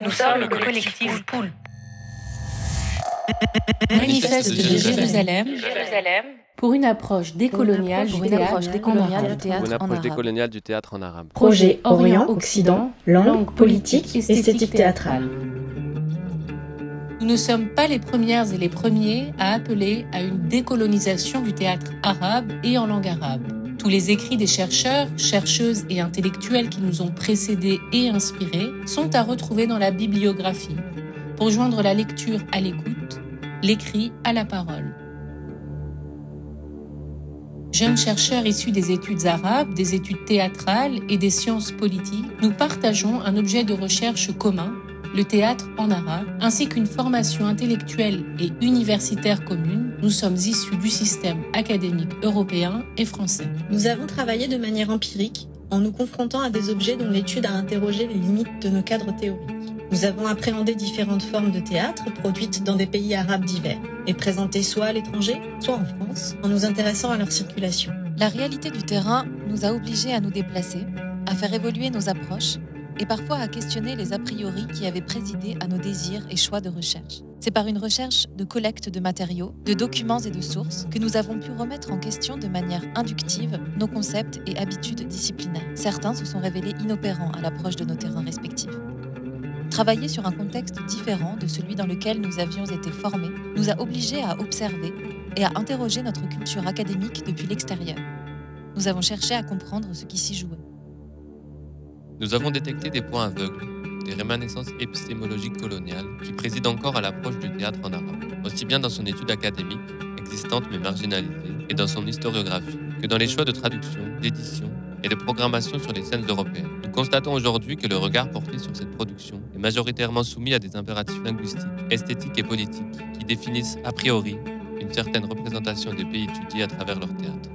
Nous sommes le collectif Poule. Manifeste de Jérusalem pour une approche décoloniale du théâtre Pour une approche décoloniale du théâtre en arabe. Projet Orient-Occident, langue, politique, esthétique théâtrale. Nous ne sommes pas les premières et les premiers à appeler à une décolonisation du théâtre arabe et en langue arabe. Les écrits des chercheurs, chercheuses et intellectuels qui nous ont précédés et inspirés sont à retrouver dans la bibliographie, pour joindre la lecture à l'écoute, l'écrit à la parole. Jeunes chercheurs issus des études arabes, des études théâtrales et des sciences politiques, nous partageons un objet de recherche commun, le théâtre en arabe, ainsi qu'une formation intellectuelle et universitaire commune. Nous sommes issus du système académique européen et français. Nous avons travaillé de manière empirique en nous confrontant à des objets dont l'étude a interrogé les limites de nos cadres théoriques. Nous avons appréhendé différentes formes de théâtre produites dans des pays arabes divers et présentées soit à l'étranger, soit en France, en nous intéressant à leur circulation. La réalité du terrain nous a obligés à nous déplacer, à faire évoluer nos approches et parfois à questionner les a priori qui avaient présidé à nos désirs et choix de recherche. C'est par une recherche de collecte de matériaux, de documents et de sources que nous avons pu remettre en question de manière inductive nos concepts et habitudes disciplinaires. Certains se sont révélés inopérants à l'approche de nos terrains respectifs. Travailler sur un contexte différent de celui dans lequel nous avions été formés nous a obligés à observer et à interroger notre culture académique depuis l'extérieur. Nous avons cherché à comprendre ce qui s'y jouait. Nous avons détecté des points aveugles, des rémanescences épistémologiques coloniales qui président encore à l'approche du théâtre en arabe, aussi bien dans son étude académique, existante mais marginalisée, et dans son historiographie, que dans les choix de traduction, d'édition et de programmation sur les scènes européennes. Nous constatons aujourd'hui que le regard porté sur cette production est majoritairement soumis à des impératifs linguistiques, esthétiques et politiques qui définissent a priori une certaine représentation des pays étudiés à travers leur théâtre.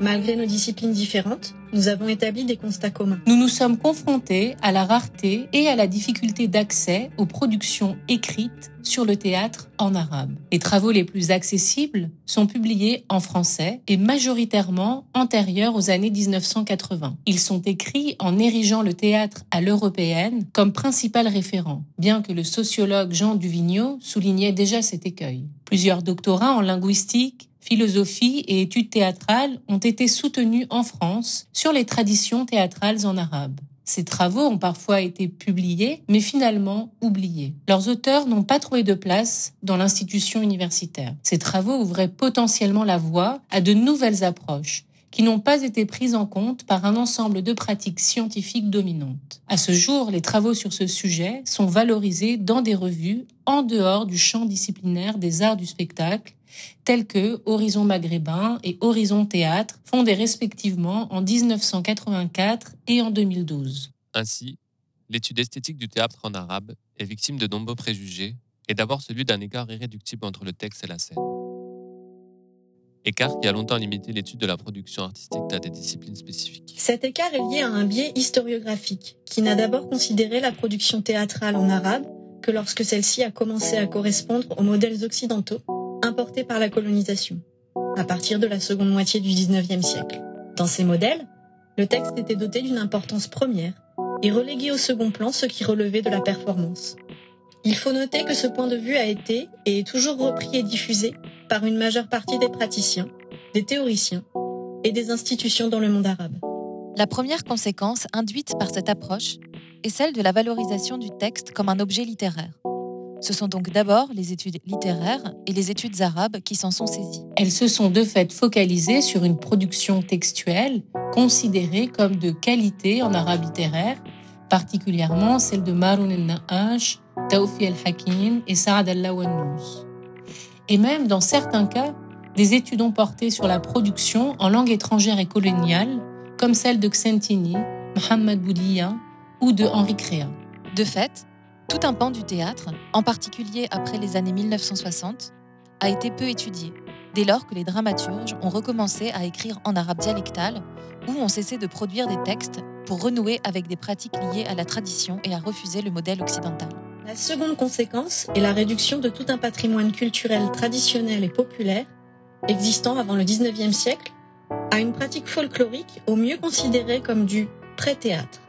Malgré nos disciplines différentes, nous avons établi des constats communs. Nous nous sommes confrontés à la rareté et à la difficulté d'accès aux productions écrites sur le théâtre en arabe. Les travaux les plus accessibles sont publiés en français et majoritairement antérieurs aux années 1980. Ils sont écrits en érigeant le théâtre à l'européenne comme principal référent, bien que le sociologue Jean Duvigneau soulignait déjà cet écueil. Plusieurs doctorats en linguistique, philosophie et études théâtrales ont été soutenus en France sur les traditions théâtrales en arabe. Ces travaux ont parfois été publiés, mais finalement oubliés. Leurs auteurs n'ont pas trouvé de place dans l'institution universitaire. Ces travaux ouvraient potentiellement la voie à de nouvelles approches qui n'ont pas été prises en compte par un ensemble de pratiques scientifiques dominantes. À ce jour, les travaux sur ce sujet sont valorisés dans des revues en dehors du champ disciplinaire des arts du spectacle tels que Horizon Maghrébin et Horizon Théâtre, fondés respectivement en 1984 et en 2012. Ainsi, l'étude esthétique du théâtre en arabe est victime de nombreux préjugés, et d'abord celui d'un écart irréductible entre le texte et la scène. Écart qui a longtemps limité l'étude de la production artistique à des disciplines spécifiques. Cet écart est lié à un biais historiographique, qui n'a d'abord considéré la production théâtrale en arabe que lorsque celle-ci a commencé à correspondre aux modèles occidentaux importés par la colonisation, à partir de la seconde moitié du XIXe siècle. Dans ces modèles, le texte était doté d'une importance première et relégué au second plan ce qui relevait de la performance. Il faut noter que ce point de vue a été et est toujours repris et diffusé par une majeure partie des praticiens, des théoriciens et des institutions dans le monde arabe. La première conséquence induite par cette approche est celle de la valorisation du texte comme un objet littéraire. Ce sont donc d'abord les études littéraires et les études arabes qui s'en sont saisies. Elles se sont de fait focalisées sur une production textuelle considérée comme de qualité en arabe littéraire, particulièrement celle de Maroun el-Na'ash, Tawfi el-Hakim et Saad al-Lawannous. Et même dans certains cas, des études ont porté sur la production en langue étrangère et coloniale, comme celle de Xentini, Mohamed Boudia ou de Henri Créa. De fait, tout un pan du théâtre, en particulier après les années 1960, a été peu étudié, dès lors que les dramaturges ont recommencé à écrire en arabe dialectal ou ont cessé de produire des textes pour renouer avec des pratiques liées à la tradition et à refuser le modèle occidental. La seconde conséquence est la réduction de tout un patrimoine culturel traditionnel et populaire existant avant le 19e siècle à une pratique folklorique au mieux considérée comme du pré-théâtre.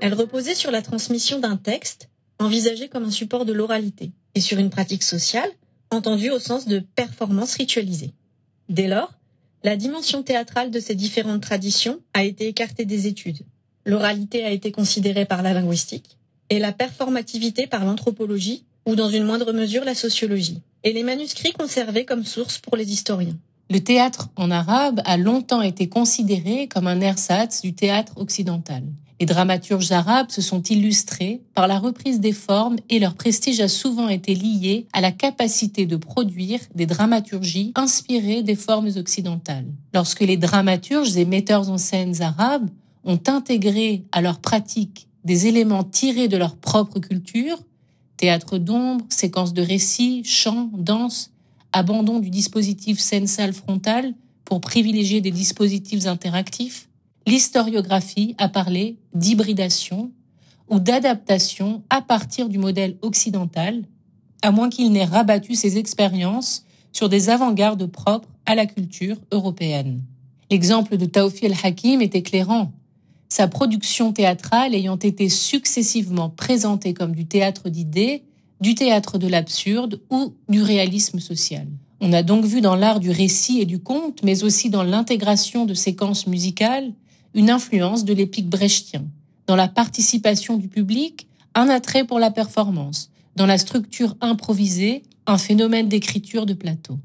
Elle reposait sur la transmission d'un texte, envisagé comme un support de l'oralité, et sur une pratique sociale, entendue au sens de performance ritualisée. Dès lors, la dimension théâtrale de ces différentes traditions a été écartée des études. L'oralité a été considérée par la linguistique et la performativité par l'anthropologie ou dans une moindre mesure la sociologie, et les manuscrits conservés comme source pour les historiens. Le théâtre en arabe a longtemps été considéré comme un ersatz du théâtre occidental. Les dramaturges arabes se sont illustrés par la reprise des formes et leur prestige a souvent été lié à la capacité de produire des dramaturgies inspirées des formes occidentales. Lorsque les dramaturges et metteurs en scène arabes ont intégré à leur pratique des éléments tirés de leur propre culture, théâtre d'ombre, séquences de récits, chants, danse, abandon du dispositif scène-salle frontale pour privilégier des dispositifs interactifs, l'historiographie a parlé d'hybridation ou d'adaptation à partir du modèle occidental, à moins qu'il n'ait rabattu ses expériences sur des avant-gardes propres à la culture européenne. L'exemple de Tawfi el-Hakim est éclairant. Sa production théâtrale ayant été successivement présentée comme du théâtre d'idées, du théâtre de l'absurde ou du réalisme social. On a donc vu dans l'art du récit et du conte, mais aussi dans l'intégration de séquences musicales, une influence de l'épique brechtien. Dans la participation du public, un attrait pour la performance. Dans la structure improvisée, un phénomène d'écriture de plateau.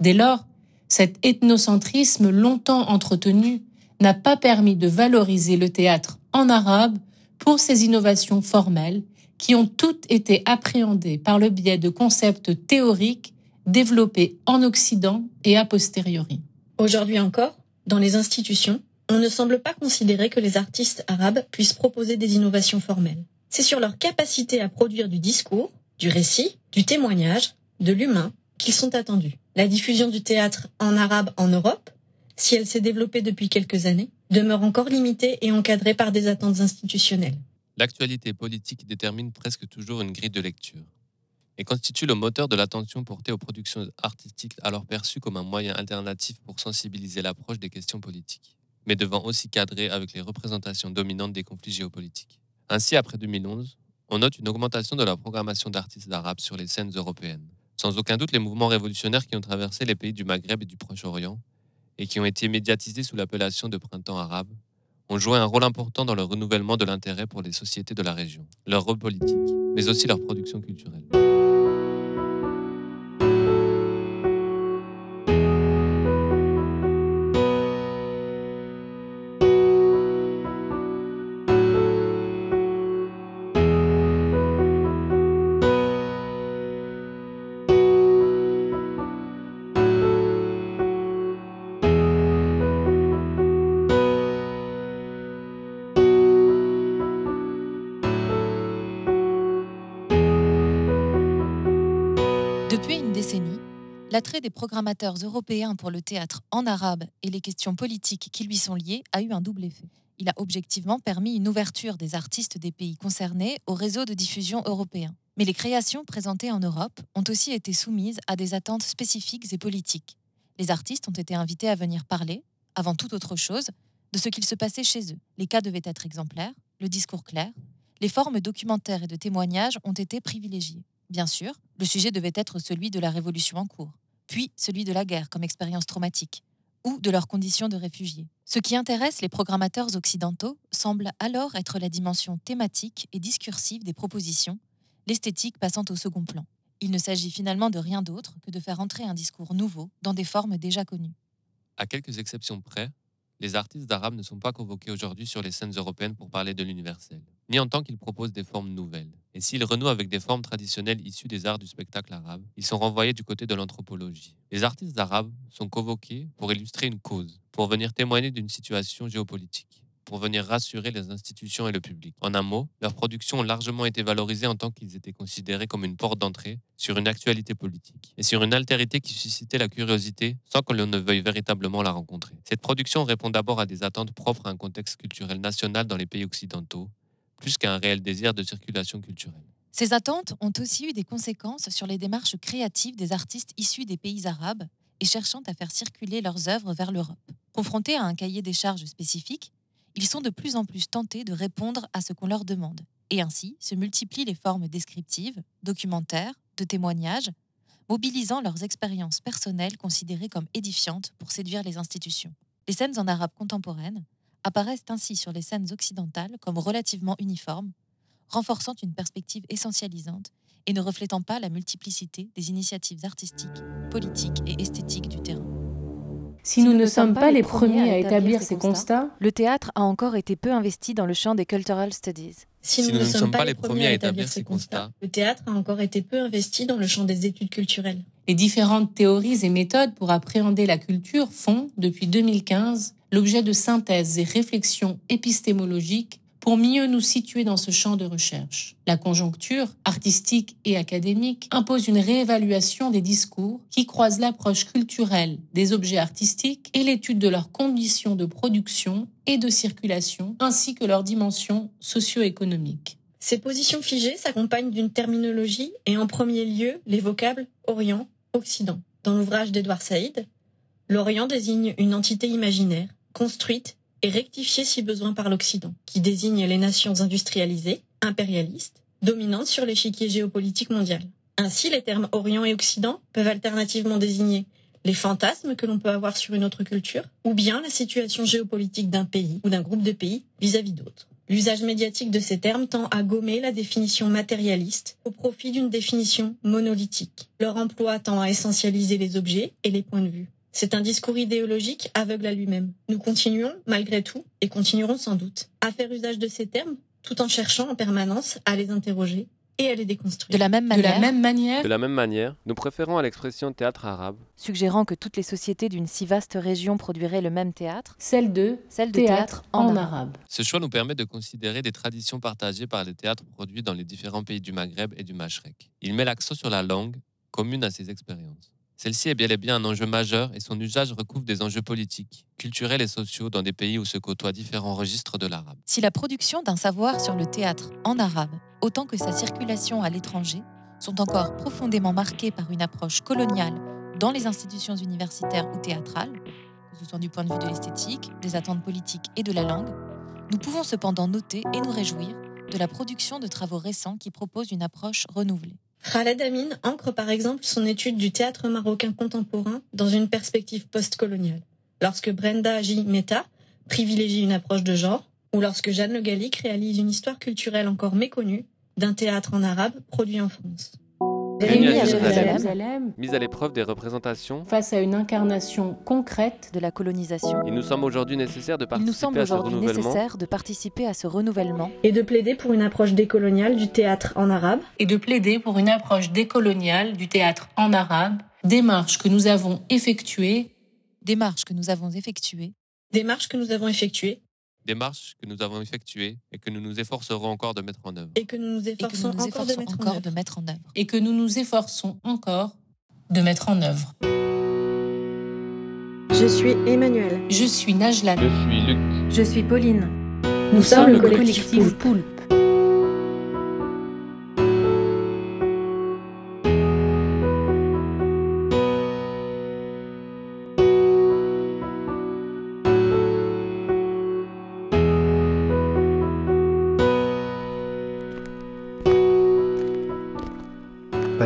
Dès lors, cet ethnocentrisme longtemps entretenu n'a pas permis de valoriser le théâtre en arabe pour ses innovations formelles qui ont toutes été appréhendées par le biais de concepts théoriques développés en Occident et a posteriori. Aujourd'hui encore, dans les institutions, on ne semble pas considérer que les artistes arabes puissent proposer des innovations formelles. C'est sur leur capacité à produire du discours, du récit, du témoignage, de l'humain qu'ils sont attendus. La diffusion du théâtre en arabe en Europe, si elle s'est développée depuis quelques années, demeure encore limitée et encadrée par des attentes institutionnelles. L'actualité politique détermine presque toujours une grille de lecture et constitue le moteur de l'attention portée aux productions artistiques alors perçues comme un moyen alternatif pour sensibiliser l'approche des questions politiques mais devant aussi cadrer avec les représentations dominantes des conflits géopolitiques. Ainsi, après 2011, on note une augmentation de la programmation d'artistes arabes sur les scènes européennes. Sans aucun doute, les mouvements révolutionnaires qui ont traversé les pays du Maghreb et du Proche-Orient, et qui ont été médiatisés sous l'appellation de printemps arabe, ont joué un rôle important dans le renouvellement de l'intérêt pour les sociétés de la région, leur rôle politique, mais aussi leur production culturelle. L'attrait des programmateurs européens pour le théâtre en arabe et les questions politiques qui lui sont liées a eu un double effet. Il a objectivement permis une ouverture des artistes des pays concernés au réseau de diffusion européen. Mais les créations présentées en Europe ont aussi été soumises à des attentes spécifiques et politiques. Les artistes ont été invités à venir parler, avant toute autre chose, de ce qu'il se passait chez eux. Les cas devaient être exemplaires, le discours clair, les formes documentaires et de témoignages ont été privilégiées. Bien sûr, le sujet devait être celui de la révolution en cours, puis celui de la guerre comme expérience traumatique, ou de leurs conditions de réfugiés. Ce qui intéresse les programmateurs occidentaux semble alors être la dimension thématique et discursive des propositions, l'esthétique passant au second plan. Il ne s'agit finalement de rien d'autre que de faire entrer un discours nouveau dans des formes déjà connues. À quelques exceptions près, les artistes arabes ne sont pas convoqués aujourd'hui sur les scènes européennes pour parler de l'universel, ni en tant qu'ils proposent des formes nouvelles. Et s'ils renouent avec des formes traditionnelles issues des arts du spectacle arabe, ils sont renvoyés du côté de l'anthropologie. Les artistes arabes sont convoqués pour illustrer une cause, pour venir témoigner d'une situation géopolitique pour venir rassurer les institutions et le public. En un mot, leurs productions ont largement été valorisées en tant qu'ils étaient considérés comme une porte d'entrée sur une actualité politique et sur une altérité qui suscitait la curiosité sans que l'on ne veuille véritablement la rencontrer. Cette production répond d'abord à des attentes propres à un contexte culturel national dans les pays occidentaux, plus qu'à un réel désir de circulation culturelle. Ces attentes ont aussi eu des conséquences sur les démarches créatives des artistes issus des pays arabes et cherchant à faire circuler leurs œuvres vers l'Europe. Confrontés à un cahier des charges spécifique, ils sont de plus en plus tentés de répondre à ce qu'on leur demande. Et ainsi se multiplient les formes descriptives, documentaires, de témoignages, mobilisant leurs expériences personnelles considérées comme édifiantes pour séduire les institutions. Les scènes en arabe contemporaine apparaissent ainsi sur les scènes occidentales comme relativement uniformes, renforçant une perspective essentialisante et ne reflétant pas la multiplicité des initiatives artistiques, politiques et esthétiques du terrain. Si nous ne sommes pas les premiers à établir ces constats, le théâtre a encore été peu investi dans le champ des cultural studies. Si nous, ne sommes pas les premiers à établir ces constats, le théâtre a encore été peu investi dans le champ des études culturelles. Les différentes théories et méthodes pour appréhender la culture font, depuis 2015, l'objet de synthèses et réflexions épistémologiques pour mieux nous situer dans ce champ de recherche. La conjoncture, artistique et académique, impose une réévaluation des discours qui croisent l'approche culturelle des objets artistiques et l'étude de leurs conditions de production et de circulation, ainsi que leurs dimensions socio-économiques. Ces positions figées s'accompagnent d'une terminologie et en premier lieu les vocables Orient, Occident. Dans l'ouvrage d'Edouard Saïd, l'Orient désigne une entité imaginaire, construite et rectifié si besoin par l'Occident, qui désigne les nations industrialisées, impérialistes, dominantes sur l'échiquier géopolitique mondial. Ainsi, les termes Orient et Occident peuvent alternativement désigner les fantasmes que l'on peut avoir sur une autre culture, ou bien la situation géopolitique d'un pays ou d'un groupe de pays vis-à-vis d'autres. L'usage médiatique de ces termes tend à gommer la définition matérialiste au profit d'une définition monolithique. Leur emploi tend à essentialiser les objets et les points de vue. C'est un discours idéologique aveugle à lui-même. Nous continuons, malgré tout, et continuerons sans doute, à faire usage de ces termes, tout en cherchant en permanence à les interroger et à les déconstruire. De la même manière, de la même manière, de la même manière nous préférons à l'expression théâtre arabe, suggérant que toutes les sociétés d'une si vaste région produiraient le même théâtre, celle de, celle de théâtre, en, arabe. Ce choix nous permet de considérer des traditions partagées par les théâtres produits dans les différents pays du Maghreb et du Machrek. Il met l'accent sur la langue, commune à ces expériences. Celle-ci est bien et bien un enjeu majeur et son usage recouvre des enjeux politiques, culturels et sociaux dans des pays où se côtoient différents registres de l'arabe. Si la production d'un savoir sur le théâtre en arabe, autant que sa circulation à l'étranger, sont encore profondément marquées par une approche coloniale dans les institutions universitaires ou théâtrales, que ce soit du point de vue de l'esthétique, des attentes politiques et de la langue, nous pouvons cependant noter et nous réjouir de la production de travaux récents qui proposent une approche renouvelée. Khaled Amin ancre par exemple son étude du théâtre marocain contemporain dans une perspective postcoloniale, lorsque Brenda J. Meta privilégie une approche de genre, ou lorsque Jeanne Le Gallic réalise une histoire culturelle encore méconnue d'un théâtre en arabe produit en France. Réunis à Jérusalem, mise à l'épreuve des représentations. Face à une incarnation concrète de la colonisation. Il nous semble aujourd'hui nécessaire de participer à ce renouvellement. nécessaire de participer à ce renouvellement. Et de plaider pour une approche décoloniale du théâtre en arabe, et de plaider pour une approche décoloniale du théâtre en arabe, démarche que nous avons effectuée. Démarche que nous avons effectuée. Démarche que nous avons effectuée démarche que nous avons effectuée et que nous nous efforcerons encore de mettre en œuvre. et que nous nous efforçons nous nous encore de efforçons mettre en encore œuvre. de mettre en œuvre. et que nous nous efforçons encore de mettre en œuvre. Je suis Emmanuel. Je suis Najlan. Je suis Luc. Je suis Pauline. Nous, sommes le collectif Poulpe.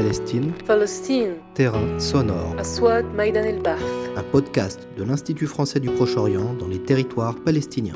Palestine. Terrain sonore. Aswad Maïdan El Un podcast de l'Institut français du Proche-Orient dans les territoires palestiniens.